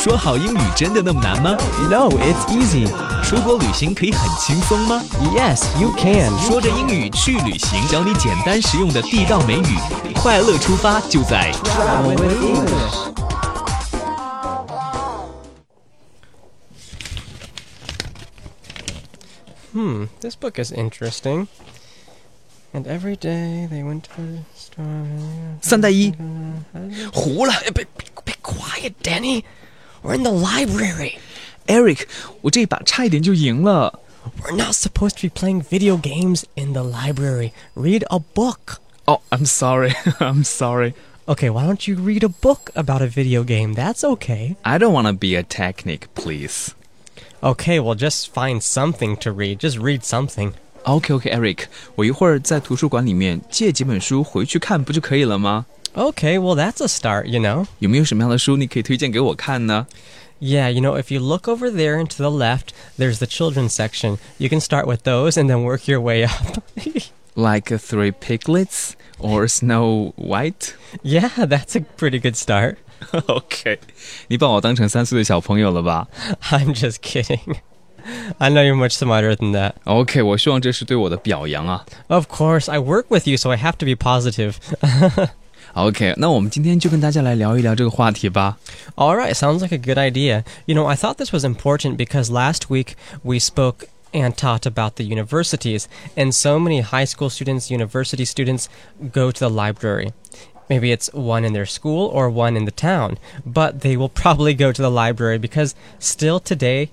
说好英语真的那么难吗 No, it's easy. 出国旅行可以很轻松吗 Yes, you can. 说着英语去旅行，教你简单实用的地道美语，快乐出发就在 Travel with English. Hmm, this book is interesting. And every day they went to the store. 三带一，糊了 Be, be quiet, Danny. We're in the library. ，Eric，我这一把差一点就赢了。 We're not supposed to be playing video games in the library. Read a book. Oh, I'm sorry, I'm sorry. Okay, why don't you read a book about a video game? That's okay. I don't want to be a technic, please. Okay, well, just find something to read. Just read something. OK OK Eric，我一会儿在图书馆里面借几本书回去看不就可以了吗？ Okay, well, that's a start, you know? 有没有什么样的书你可以推荐给我看呢 Yeah, you know, if you look over there and to the left, there's the children's section. You can start with those and then work your way up. Like Three Piglets or Snow White? yeah, that's a pretty good start. OK，你把我当成三岁的小朋友了吧 I'm just kidding. I know you're much smarter than that. ？OK，我希望这是对我的表扬啊。 Of course, I work with you, so I have to be positive. OK，那我们今天就跟大家来聊一聊这个话题吧。 All right, sounds like a good idea. You know, I thought this was important because last week we spoke and taught about the universities, and so many high school students, university students go to the library. Maybe it's one in their school or one in the town, but they will probably go to the library because still today,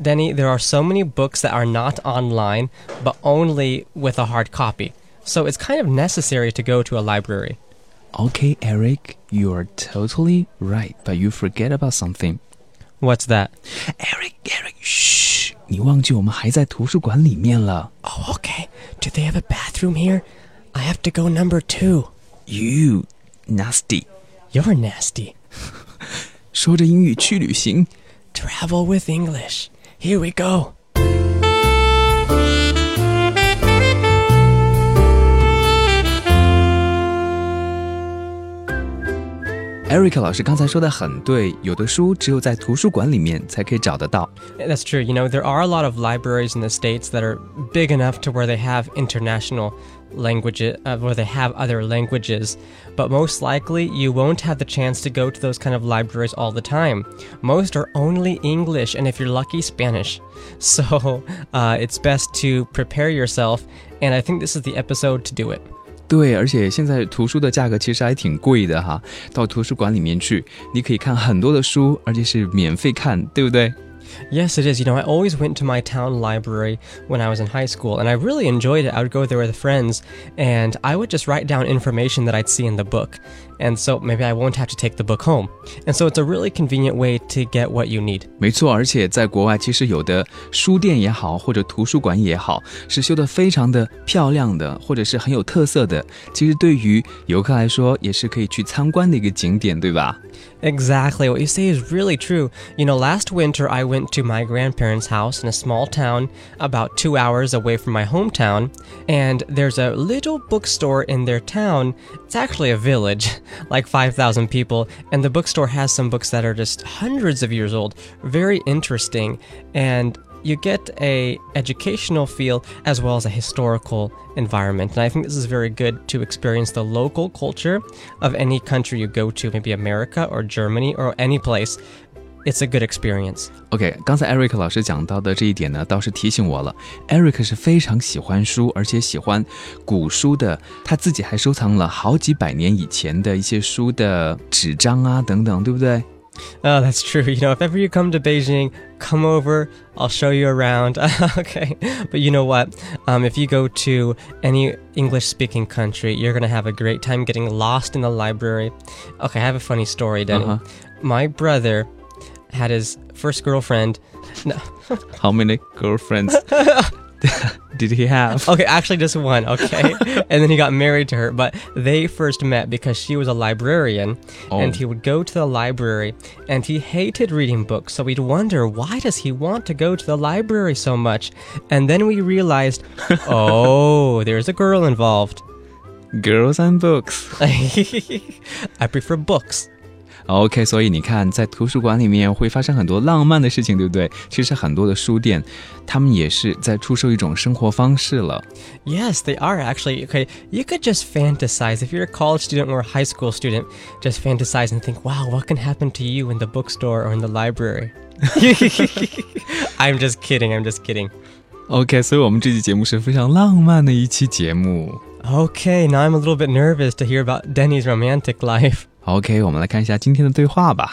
Denny, there are so many books that are not online, but only with a hard copy. So it's kind of necessary to go to a library. OK Eric, you are totally right, but you forget about something. What's that? Eric Eric，嘘，你忘记我们还在图书馆里面了。 Oh, okay. Do they have a bathroom here? I have to go number two. You nasty， You're nasty. 说着英语去旅行。 Travel with English. Here we go. Eric 老师刚才说的很对，有的书只有在图书馆里面才可以找得到。 That's true. You know, there are a lot of libraries in the States that are big enough to where they have international languages, uh, where they have other languages. But most likely, you won't have the chance to go to those kind of libraries all the time. Most are only English, and if you're lucky, Spanish. So uh, it's best to prepare yourself, and I think this is the episode to do it. 对，而且现在图书的价格其实还挺贵的哈。到图书馆里面去，你可以看很多的书，而且是免费看，对不对？Yes, it is. You know, I always went to my town library when I was in high school, and I really enjoyed it. I would go there with friends, and I would just write down information that I'd see in the book. And so maybe I won't have to take the book home. And so it's a really convenient way to get what you need. 没错，而且在国外，其实有的书店也好，或者图书馆也好，是修得非常的漂亮的，或者是很有特色的。其实对于游客来说，也是可以去参观的一个景点，对吧？ Exactly. What you say is really true. You know, last winter I went to my grandparents' house in a small town about two hours away from my hometown, and there's a little bookstore in their town. It's actually a village, like 5,000 people, and the bookstore has some books that are just hundreds of years old. Very interesting. And you get a educational feel as well as a historical environment and i think this is very good to experience the local culture of any country you go to maybe america or germany or any place it's a good experience OK，刚才 Eric 老师讲到的这一点呢，倒是提醒我了。Eric 是非常喜欢书，而且喜欢古书的，他自己还收藏了好几百年以前的一些书的纸张啊等等，对不对？ oh that's true you know if ever you come to beijing come over i'll show you around. Okay but you know what? Um, if you go to any english speaking country you're gonna have a great time getting lost in the library. Okay i have a funny story Denny. Uh-huh. my brother had his first girlfriend. No. How many girlfriends did he have? Okay, actually just one, okay? and then he got married to her, but they first met because she was a librarian and Oh. he would go to the library and he hated reading books. So we'd wonder, why does he want to go to the library so much? And then we realized, oh, there's a girl involved. Girls and books. I prefer books. OK，所以你看，在图书馆里面会发生很多浪漫的事情，对不对？其实很多的书店，他们也是在出售一种生活方式了。 Yes, they are actually. Okay, you could just fantasize. If you're a college student or a high school student, just fantasize and think, wow, what can happen to you in the bookstore or in the library? I'm just kidding. I'm just kidding. OK，所以我们这期节目是非常浪漫的一期节目。 Okay, now I'm a little bit nervous to hear about Denny's romantic life. OK，我们来看一下今天的对话吧。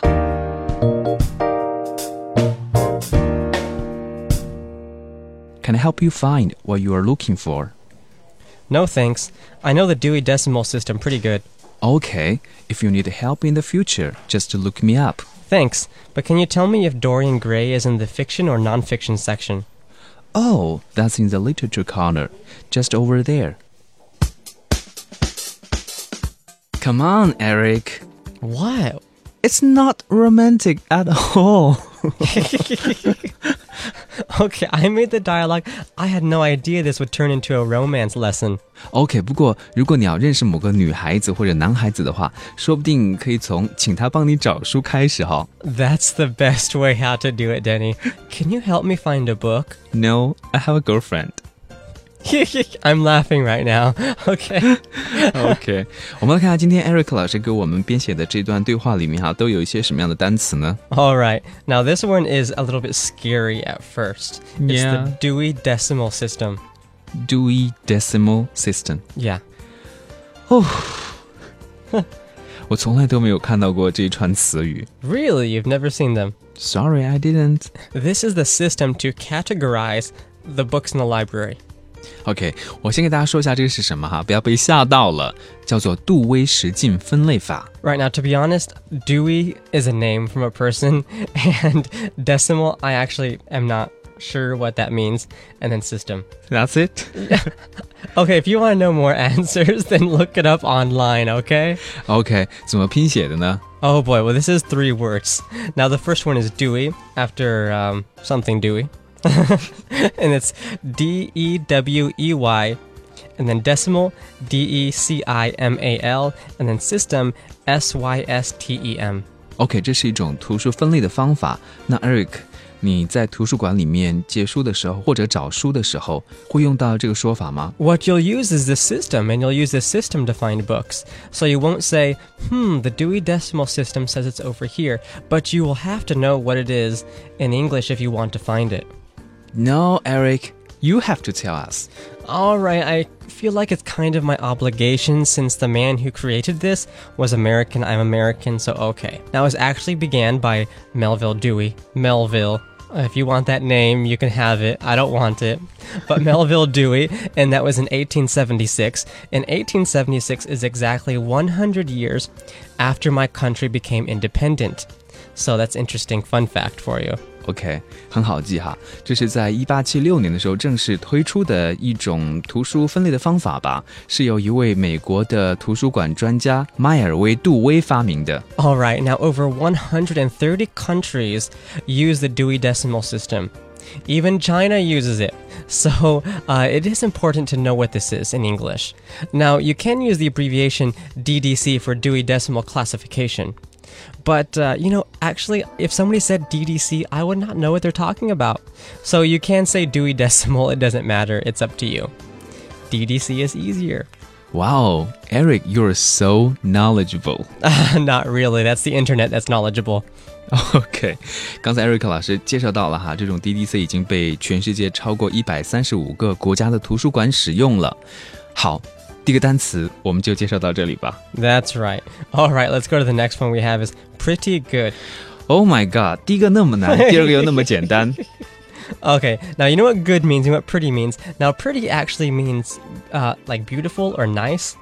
Can I help you find what you are looking for? No thanks. I know the Dewey Decimal System pretty good. Okay, if you need help in the future, just look me up. Thanks, but can you tell me if Dorian Gray is in the fiction or nonfiction section? Oh, that's in the literature corner, just over there. Come on, Eric. What? It's not romantic at all. Okay, I made the dialogue. I had no idea this would turn into a romance lesson. OK，不过如果你要认识某个女孩子或者男孩子的话，说不定可以从请他帮你找书开始哈。 That's the best way how to do it, Denny. Can you help me find a book? No, I have a girlfriend. I'm laughing right now. Okay. OK，我们来看看今天 Eric 老师给我们编写的这段对话里面哈，都有一些什么样的单词呢？ All right. Now, this one is a little bit scary at first. It's Yeah. the Dewey Decimal System. Dewey Decimal System。 Yeah. 我从来都没有看到过这一串词语。 Really? You've never seen them? Sorry, I didn't. This is the system to categorize the books in the library. OK，我先给大家说一下这个是什么哈，不要被吓到了，叫做杜威十进分类法。 Right now, to be honest, Dewey is a name from a person, and decimal, I actually am not sure what that means. And then system. That's it. Okay, if you want to know more answers, then look it up online, okay? OK，怎么拼写的呢？ Oh boy, well, this is three words. Now, the first one is Dewey, after um, something Dewey. and it's D E W E Y. And then decimal, D E C I M A L. And then system, S Y S T E M. OK，这是一种图书分类的方法。那 Eric，你在图书馆里面借书的时候，或者找书的时候，会用到这个说法吗？ What you'll use is the system, and you'll use the system to find books. So you won't say, hmm, the Dewey Decimal System says it's over here, but you will have to know what it is in English if you want to find it. No, Eric, you have to tell us. All right, I feel like it's kind of my obligation since the man who created this was American. I'm American, so okay. Now, it was actually began by Melvil Dewey. Melvil. If you want that name, you can have it. I don't want it. But Melvil Dewey, and that was in 1876. And 1876 is exactly 100 years after my country became independent. So that's interesting fun fact for you. OK，很好记哈，这是在一八七六年的时候正式推出的一种图书分类的方法吧，是由一位美国的图书馆专家迈尔威·杜威发明的。 All right, now over 130 countries use the Dewey Decimal System. Even China uses it. So uh, it is important to know what this is in English. Now, you can use the abbreviation DDC for Dewey Decimal Classification. But, uh, you know, actually, if somebody said DDC, I would not know what they're talking about. So you can say Dewey Decimal, it doesn't matter, it's up to you. DDC is easier. Wow, Eric, you're so knowledgeable. not really, that's the internet that's knowledgeable. OK，刚才 Eric 老师介绍到了哈，这种 DDC 已经被全世界超过一百三十五个国家的图书馆使用了。好， 第一个单词我们就介绍到这里吧。 That's right. All right, let's go to the next one we have is pretty good. Oh my god，第一个那么难，第二个又那么简单。 Okay, now you know what good means and what pretty means. Now, pretty actually means uh, like beautiful or nice,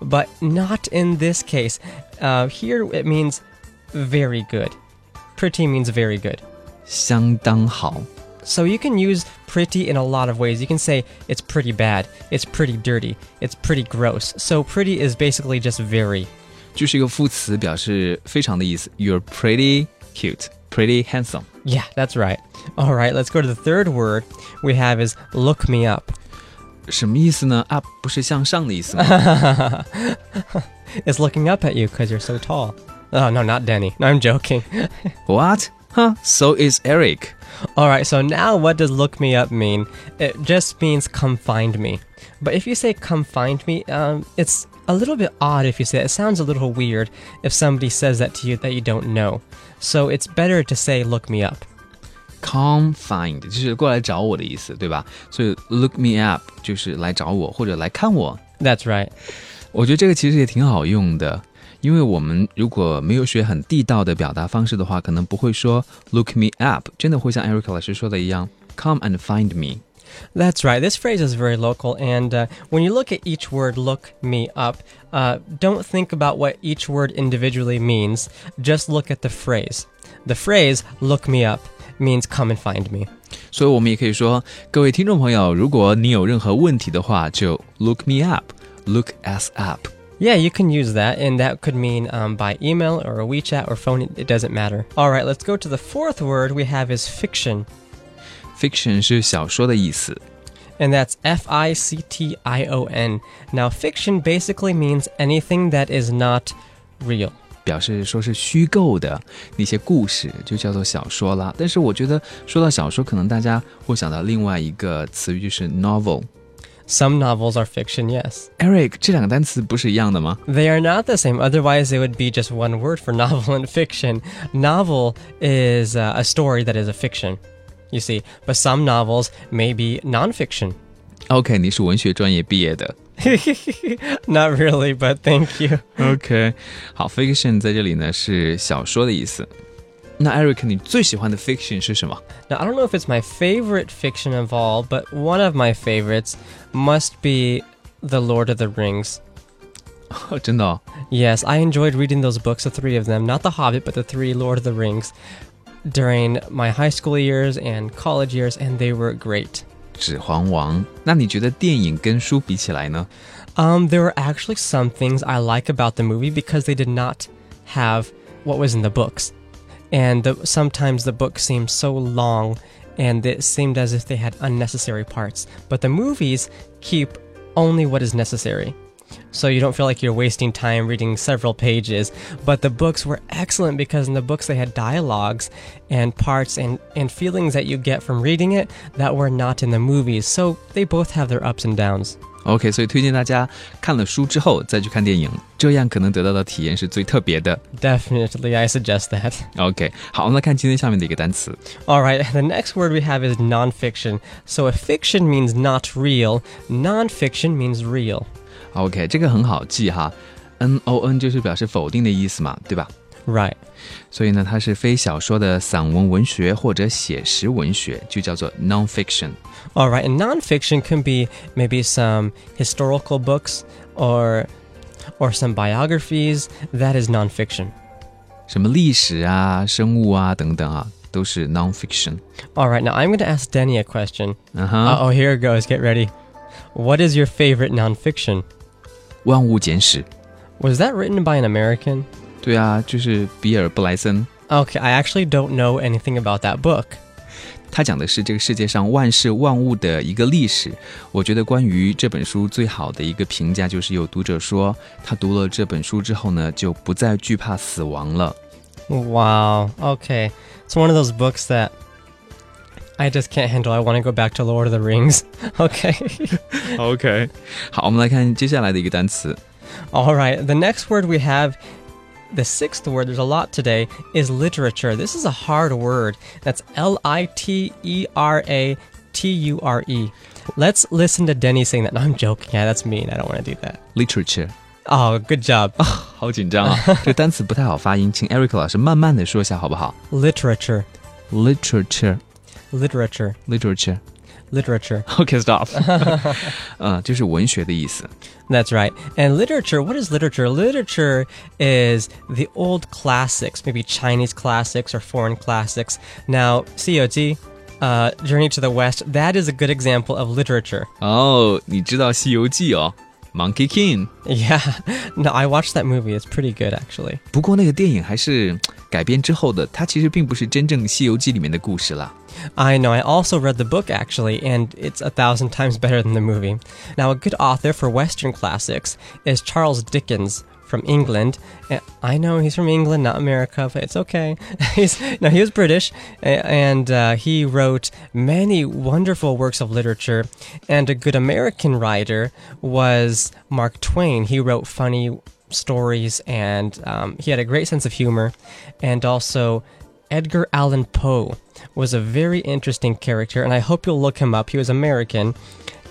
but not in this case. Uh, here it means very good. Pretty means very good. 相当好。 So you can use pretty in a lot of ways. You can say it's pretty bad, it's pretty dirty, it's pretty gross. So pretty is basically just very. 就是一个副词，表示非常的意思。You're pretty cute, pretty handsome。 Yeah, that's right. All right, let's go to the third word we have is look me up. 什么意思呢？up 不是向上的意思吗？ It's looking up at you because you're so tall. Oh, no, not Denny. No, I'm joking. What? Huh? So is Eric. All right, so now what does look me up mean? It just means come find me. But if you say come find me, um, it's a little bit odd if you say that. It sounds a little weird if somebody says that to you that you don't know. So it's better to say look me up. Come find 就是过来找我的意思，对吧？所以 look me up 就是来找我或者来看我。 That's right. 我觉得这个其实也挺好用的， 因为我们如果没有学很地道的表达方式的话，可能不会说 look me up，真的会像 Eric 老师说的一样，come and find me。 That's right. This phrase is very local, and uh, when you look at each word, look me up, uh, don't think about what each word individually means. Just look at the phrase. The phrase, look me up, means come and find me. 所以我们也可以说，各位听众朋友，如果你有任何问题的话，就 look me up，look us up。 Yeah, you can use that, and that could mean um, by email or WeChat or phone. It, it doesn't matter. All right, let's go to the fourth word we have is fiction, fiction 是小说的意思。 and that's F I C T I O N. Now, fiction basically means anything that is not real. 表示说是虚构的那些故事，就叫做小说啦。但是我觉得说到小说，可能大家会想到另外一个词语，就是 novel。 Some novels are fiction, yes. Eric，这两个单词不是一样的吗？ They are not the same, otherwise, it would be just one word for novel and fiction. Novel is uh, a story that is a fiction, you see, but some novels may be nonfiction. OK，你是文学专业毕业的。 Not really, but thank you. OK，好，fiction 在这里呢是小说的意思。 那 Eric，你最喜欢的 fiction 是什么？ Now, I don't know if it's my favorite fiction of all, but one of my favorites must be The Lord of the Rings. 哦，真的、哦， Yes, I enjoyed reading those books, the three of them, not The Hobbit, but the three Lord of the Rings, during my high school years and college years, and they were great. 指环王。那你觉得电影跟书比起来呢？ Um, there were actually some things I like about the movie because they did not have what was in the books. And the, sometimes the book seemed so long and it seemed as if they had unnecessary parts. But the movies keep only what is necessary So you don't feel like you're wasting time reading several pages. But the books were excellent because in the books they had dialogues and parts and, and feelings that you get from reading it that were not in the movies. So they both have their ups and downs. OK，所以推荐大家看了书之后再去看电影，这样可能得到的体验是最特别的。 Definitely, I suggest that. OK，好，我们来看今天下面的一个单词 All right, the next word we have is nonfiction. So if fiction means not real, nonfiction means real. OK，这个很好记哈，N O N 就是表示否定的意思嘛，对吧？ Right. 所以呢，它是非小说的散文文学或者写实文学，就叫做 nonfiction。 All right, and nonfiction can be maybe some historical books or or some biographies. That is nonfiction. 什么历史啊、生物啊等等啊，都是 nonfiction。 All right, now I'm going to ask Denny a question. 嗯哼， Uh oh, here it goes. Get ready. What is your favorite nonfiction? 万物简史。 Was that written by an American? 对啊，就是比尔布莱森， Okay, I actually don't know anything about that book. 他讲的是这个世界上万事万物的一个历史。我觉得关于这本书最好的一个评价就是有读者说，他读了这本书之后呢，就不再惧怕死亡了。 Wow. Okay. It's one of those books that I just can't handle. I want to go back to Lord of the Rings. okay. OK，好，我们来看接下来的一个单词 All right. The next word we have, the sixth word, there's a lot today, is literature. This is a hard word. That's L I T E R A T U R E. Let's listen to Denny saying that. No, I'm joking. Yeah, that's mean. I don't want to do that. literature。 Oh, good job. 好紧张啊，这个单词不太好发音，请 Eric 老师慢慢的说一下好不好 literature. ？literature Literature. literature。 Literature. OK，stop、嗯，就是文学的意思。 That's right. And literature, what is literature? Literature is the old classics, maybe Chinese classics or foreign classics. Now, COG, uh, Journey to the West, that is a good example of literature. 哦，你知道《西游记》哦 ，Monkey King。 Yeah. No, I watched that movie. It's pretty good, actually. 不过那个电影还是改编之后的，它其实并不是真正《西游记》里面的故事啦。 I know. I also read the book, actually, and it's a thousand times better than the movie. Now, a good author for Western classics is Charles Dickens from England. I know he's from England, not America, but it's okay. he's no, he was British, and uh, he wrote many wonderful works of literature. And a good American writer was Mark Twain. He wrote funny stories, and um, he had a great sense of humor, and also. Edgar Allan Poe was a very interesting character, and I hope you'll look him up. He was American,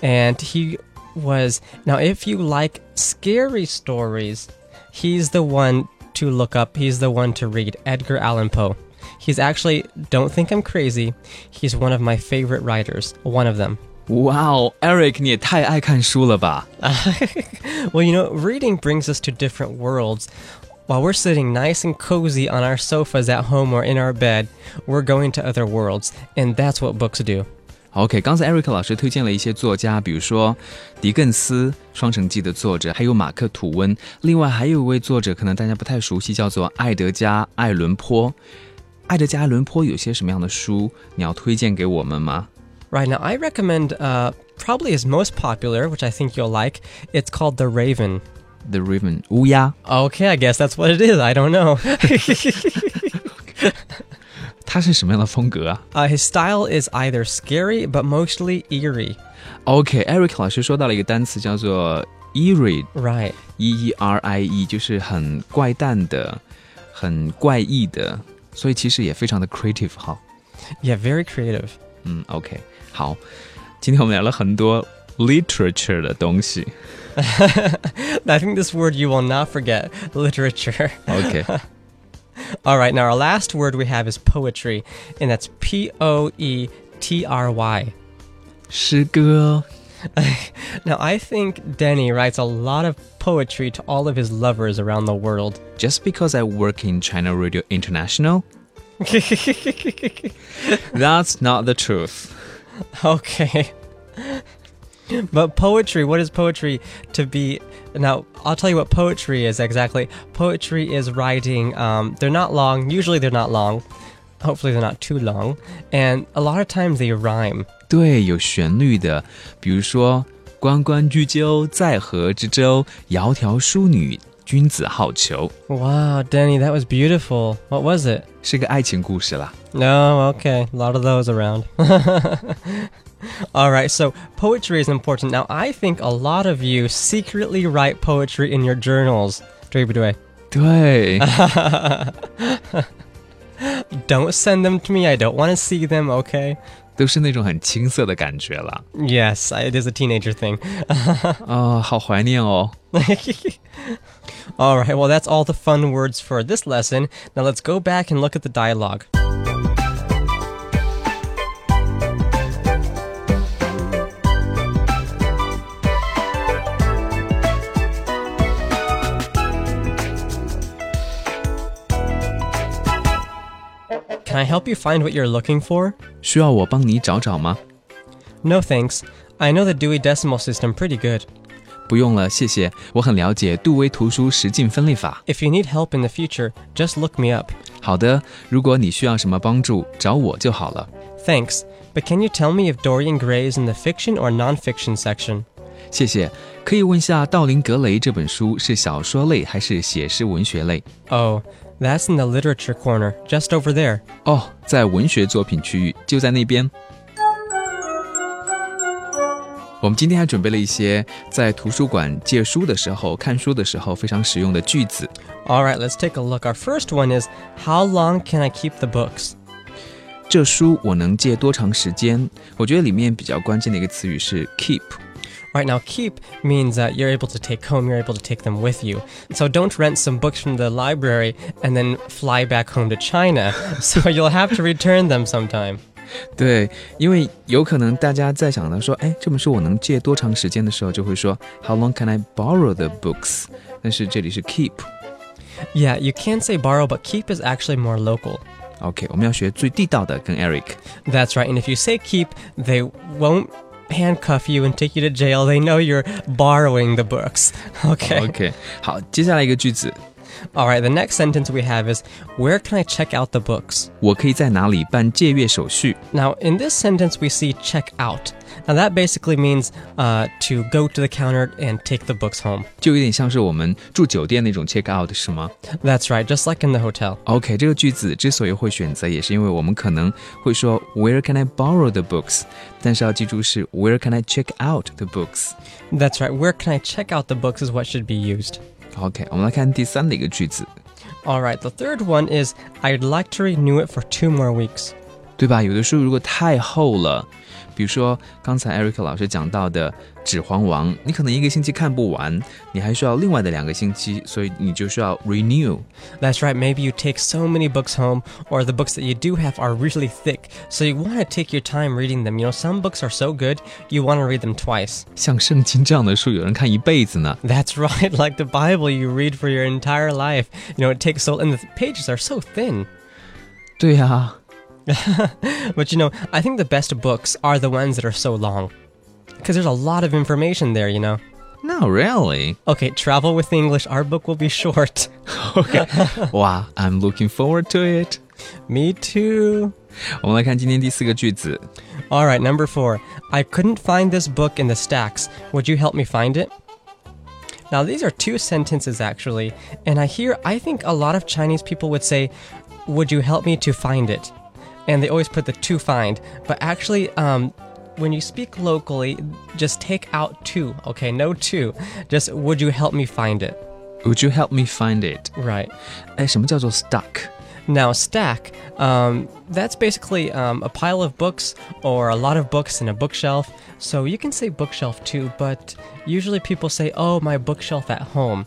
and he was. Now, if you like scary stories, he's the one to look up. He's the one to read Edgar Allan Poe. He's actually, don't think I'm crazy, he's one of my favorite writers. One of them. 哇哦，Eric，你也太爱看书了吧？ Well, you know, reading brings us to different worlds. While we're sitting nice and cozy on our sofas at home or in our bed, we're going to other worlds, and that's what books do. OK，刚才 Eric 老师推荐了一些作家，比如说狄更斯《双城记》的作者，还有马克·吐温。另外还有一位作者，可能大家不太熟悉，叫做爱德加·艾伦坡。爱德加·艾伦坡有些什么样的书你要推荐给我们吗 Right now, I recommend uh, probably his most popular, which I think you'll like. It's called The Raven. ？The Raven 乌鸦， Okay, I guess that's what it is. I don't know. 它是什么样的风格啊 uh, his style is either scary but mostly eerie. ？OK，Eric 老师说到了一个单词叫做 eerie，E Right. E R I E，就是很怪诞的、很怪异的，所以其实也非常的 creative 哈。 Yeah, very creative. 嗯，OK，好，今天我们聊了很多 literature 的东西。 I think this word you will not forget literature. OK， All right, now our last word we have is poetry, and that's P O E T R Y. 诗歌 Now, I think Denny writes a lot of poetry to all of his lovers around the world. Just because I work in China Radio International, that's not the truth. okay. But poetry, what is poetry to be? Now, I'll tell you what poetry is exactly. Poetry is writing, um, they're not long, usually they're not long. Hopefully, they're not too long. And a lot of times they rhyme. 对，有旋律的，比如说“关关雎鸠，在河之洲，窈窕淑女，君子好逑 Wow, Denny, that was beautiful. What was it?”，是个爱情故事啦。 No, okay. A lot of those around. All right, so poetry is important. Now, I think a lot of you secretly write poetry in your journals. 对不对？对， Don't send them to me. I don't want to see them, okay? 都是那种很青涩的感觉啦。 Yes, I- it is a teenager thing. 啊、好怀念哦。 all right, well, that's all the fun words for this lesson. Now, let's go back and look at the dialogue. Can I help you find what you're looking for? 需要我帮你找找吗？ No thanks. I know the Dewey Decimal System pretty good. 不用了，谢谢。我很了解杜威图书实境分类法。 If you need help in the future, just look me up. 好的，如果你需要什么帮助，找我就好了。 Thanks. But can you tell me if Dorian Gray is in the fiction or nonfiction section? 谢谢。可以问下道林格雷这本书是小说类还是写实文学类？ Oh, that's in the literature corner, just over there. 哦，在文学作品区域，就在那边。我们今天还准备了一些在图书馆借书的时候、看书的时候非常实用的句子。 All right, let's take a look. Our first one is How long can I keep the books? 这书我能借多长时间？我觉得里面比较关键的一个词语是 keep。 Right now, keep means that you're able to take home, you're able to take them with you. So don't rent some books from the library and then fly back home to China. so you'll have to return them sometime. 对，因为有可能大家在想到说，哎，这本书我能借多长时间的时候，就会说 How long can I borrow the books？但是这里是 keep。 Yeah, you can say borrow, but keep is actually more local. OK，我们要学最地道的，跟 Eric。 That's right. And if you say keep, they won't handcuff you and take you to jail. They know you're borrowing the books. Okay. OK，好，接下来一个句子， All right, the next sentence we have is Where can I check out the books? 我可以在哪里办借阅手续？ Now, in this sentence, we see check out. Now, that basically means uh, to go to the counter and take the books home. 就有点像是我们住酒店那种 check out 是吗 That's right, just like in the hotel. ？OK，这个句子之所以会选择，也是因为我们可能会说 Where can I borrow the books？但是要记住是 Where can I check out the books？ That's right, where can I check out the books is what should be used. OK，我们来看第三的一个句子， All right, the third one is I'd like to renew it for two more weeks. 对吧？有的书如果太厚了， 比如说刚才 Eric 老师讲到的《指环王》，你可能一个星期看不完，你还需要另外的两个星期，所以你就需要 renew。 That's right, maybe you take so many books home, or the books that you do have are really thick, so you want to take your time reading them. You know, some books are so good, you want to read them twice. 像圣经这样的书，有人看一辈子呢。 That's right, like the Bible you read for your entire life. You know, it takes so, and the pages are so thin. 对呀、 But you know, I think the best books are the ones that are so long. Because there's a lot of information there, you know. Not really. Okay, travel with English, our book will be short. OK，哇，I'm looking forward to it。 Me too. 我们来看今天第四个句子。 All right, number four. I couldn't find this book in the stacks. Would you help me find it? Now, these are two sentences actually, and I hear, I think a lot of Chinese people would say, Would you help me to find it? And they always put the to find, but actually, um, when you speak locally, just take out to, okay? No to. Just, would you help me find it? Would you help me find it？ Right. 哎，什么叫做 stuck？ Now, stack, um, that's basically um, a pile of books or a lot of books in a bookshelf. So you can say bookshelf too, but usually people say, oh, my bookshelf at home.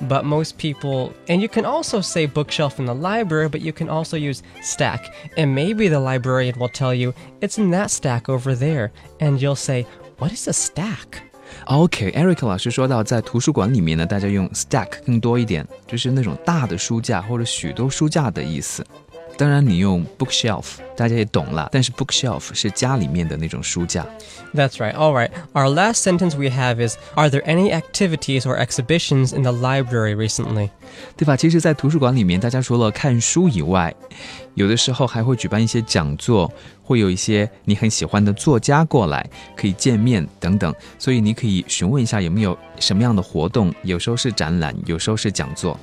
But most people, and you can also say bookshelf in the library, but you can also use stack. And maybe the librarian will tell you, it's in that stack over there. And you'll say, what is a stack? OK，Eric、老师说到，在图书馆里面呢，大家用 stack 更多一点，就是那种大的书架或者许多书架的意思。 当然，你用 bookshelf，大家也懂了，但是 bookshelf 是家里面的那种书架。 That's right. All right. Our last sentence we have is Are there any activities or exhibitions in the library recently? 对吧？其实，在图书馆里面，大家除了看书以外，有的时候还会举办一些讲座，会有一些你很喜欢的作家过来，可以见面等等。所以你可以询问一下有没有什么样的活动，有时候是展览，有时候是讲座。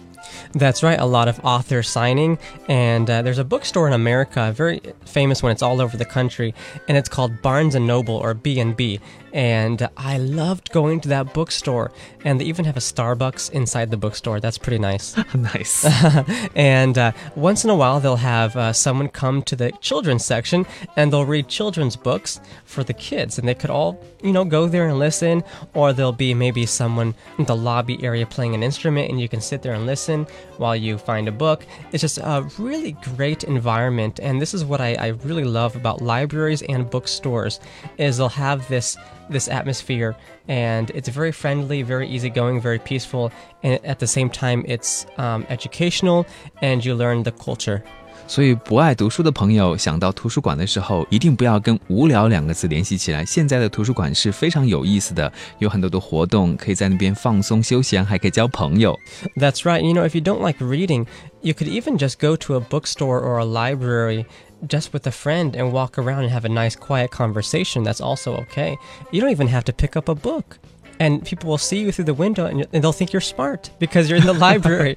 That's right, a lot of authors signing. And uh, there's a bookstore in America, very famous one. It's all over the country, and it's called Barnes and Noble or B&B. And I loved going to that bookstore. And they even have a Starbucks inside the bookstore. That's pretty nice. nice。and uh, once in a while, they'll have uh, someone come to the children's section and they'll read children's books for the kids. And they could all, you know, go there and listen. Or there'll be maybe someone in the lobby area playing an instrument and you can sit there and listen while you find a book. It's just a really great environment. And this is what I, I really love about libraries and bookstores is they'll have this this atmosphere and it's very friendly very easygoing very peaceful and at the same time it's um, educational and you learn the culture 所以不爱读书的朋友想到图书馆的时候，一定不要跟“无聊”两个字联系起来。现在的图书馆是非常有意思的，有很多的活动，可以在那边放松休闲，还可以交朋友。 that's right you know if you don't like reading you could even just go to a bookstore or a library just with a friend and walk around and have a nice quiet conversation that's also okay you don't even have to pick up a book and people will see you through the window and, and they'll think you're smart because you're in the library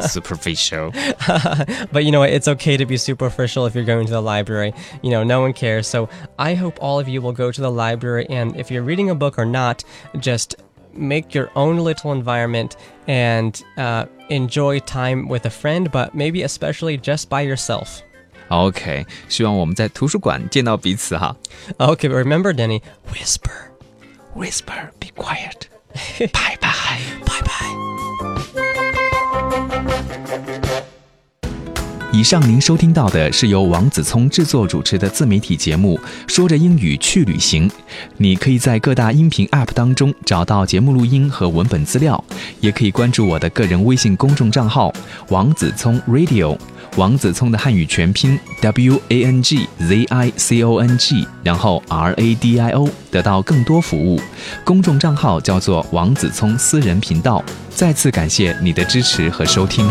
Superficial。but you know what? It's okay to be superficial if you're going to the library. You know, no one cares. So I hope all of you will go to the library, and if you're reading a book or not, just make your own little environment and uh, enjoy time with a friend, but maybe especially just by yourself. OK，希望我们在图书馆见到彼此哈。Okay, but remember, Denny, whisper. Whisper, be quiet. 拜拜。Bye bye. 以上您收听到的是由王子聪制作主持的自媒体节目《说着英语去旅行》。你可以在各大音频 App 当中找到节目录音和文本资料，也可以关注我的个人微信公众账号“王子聪 Radio”。王子聪的汉语全拼 W A N G Z I C O N G，然后 R A D I O，得到更多服务。公众账号叫做王子聪私人频道。再次感谢你的支持和收听。